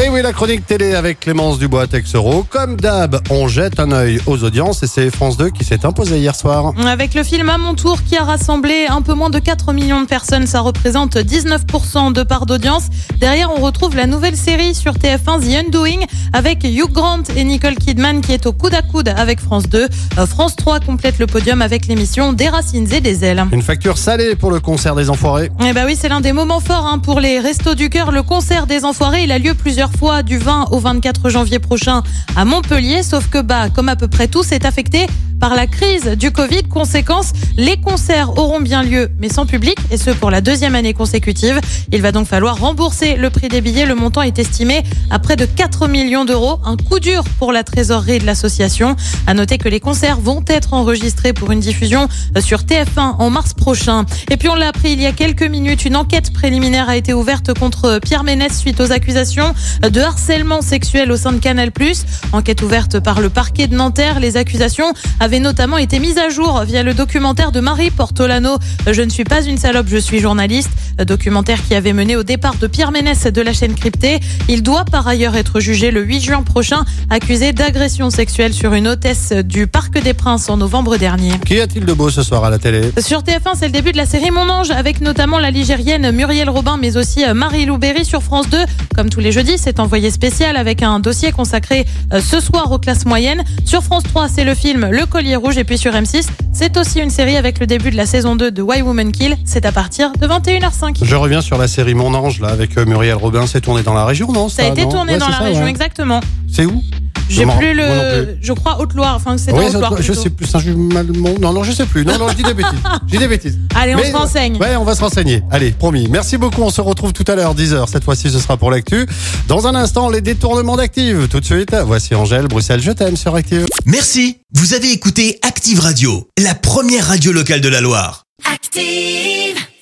Et oui, la chronique télé avec Clémence Dubois Texero. Comme d'hab, on jette un œil aux audiences et c'est France 2 qui s'est imposé hier soir. Avec le film à mon tour qui a rassemblé un peu moins de 4 millions de personnes, ça représente 19% de part d'audience. Derrière, on retrouve la nouvelle série sur TF1 The Undoing avec Hugh Grant et Nicole Kidman qui est au coude à coude avec France 2. Euh, France 3 complète le podium avec l'émission Des racines et des ailes. Une facture salée pour le concert des Enfoirés. Eh bah oui, c'est l'un des moments forts hein, pour les Restos du Cœur. Le concert des Enfoirés, il a lieu plusieurs fois du 20 au 24 janvier prochain à Montpellier. Sauf que, bah, comme à peu près tout, c'est affecté par la crise du Covid. Conséquence, les concerts auront bien lieu, mais sans public, et ce pour la deuxième année consécutive. Il va donc falloir rembourser le prix des billets. Le montant est estimé à près de 4 millions d'euros. Un coup dur pour la trésorerie de l'association. À noter que les concerts vont être enregistrés pour une diffusion sur TF1 en mars prochain. Et puis on l'a appris il y a quelques minutes, une enquête préliminaire a été ouverte contre Pierre Ménès suite aux accusations de harcèlement sexuel au sein de Canal+. Enquête ouverte par le parquet de Nanterre. Les accusations avaient notamment été mises à jour via le documentaire de Marie Portolano. Je ne suis pas une salope, je suis journaliste. Documentaire qui avait mené au départ de Pierre Ménès de la chaîne cryptée. Il doit par ailleurs être jugé le 8 juin prochain, accusé d'agression sexuelle sur une hôtesse du Parc des Princes en novembre dernier. Qu'y a-t-il de beau ce soir à la télé? Sur TF1, c'est le début de la série Mon Ange, avec notamment la ligérienne Muriel Robin, mais aussi euh, Marie-Lou Berry sur France 2. Comme tous les jeudis, c'est envoyé spécial avec un dossier consacré euh, ce soir aux classes moyennes. Sur France 3, c'est le film Le Collier Rouge, et puis sur M6, c'est aussi une série avec le début de la saison 2 de Why Woman Kill. C'est à partir de 21h05. Je reviens sur la série Mon Ange là avec euh, Muriel Robin. C'est tourné dans la région, non Ça a été non tourné Ouais, dans la ça, région, ouais. exactement. C'est où? J'ai plus le. plus. Je crois Haute-Loire. Enfin, c'est Oui, Haute-Loire. je sais plus. Saint-Germain- Non, non, je sais plus. Non, non, je dis des bêtises. Je dis des bêtises. Allez, on Mais- se renseigne. Ouais, on va se renseigner. Allez, promis. Merci beaucoup. On se retrouve tout à l'heure, 10h. Cette fois-ci, ce sera pour l'actu. Dans un instant, les détournements d'Active. Tout de suite, voici Angèle, Bruxelles, je t'aime sur Active. Merci, vous avez écouté Active Radio, la première radio locale de la Loire. Active.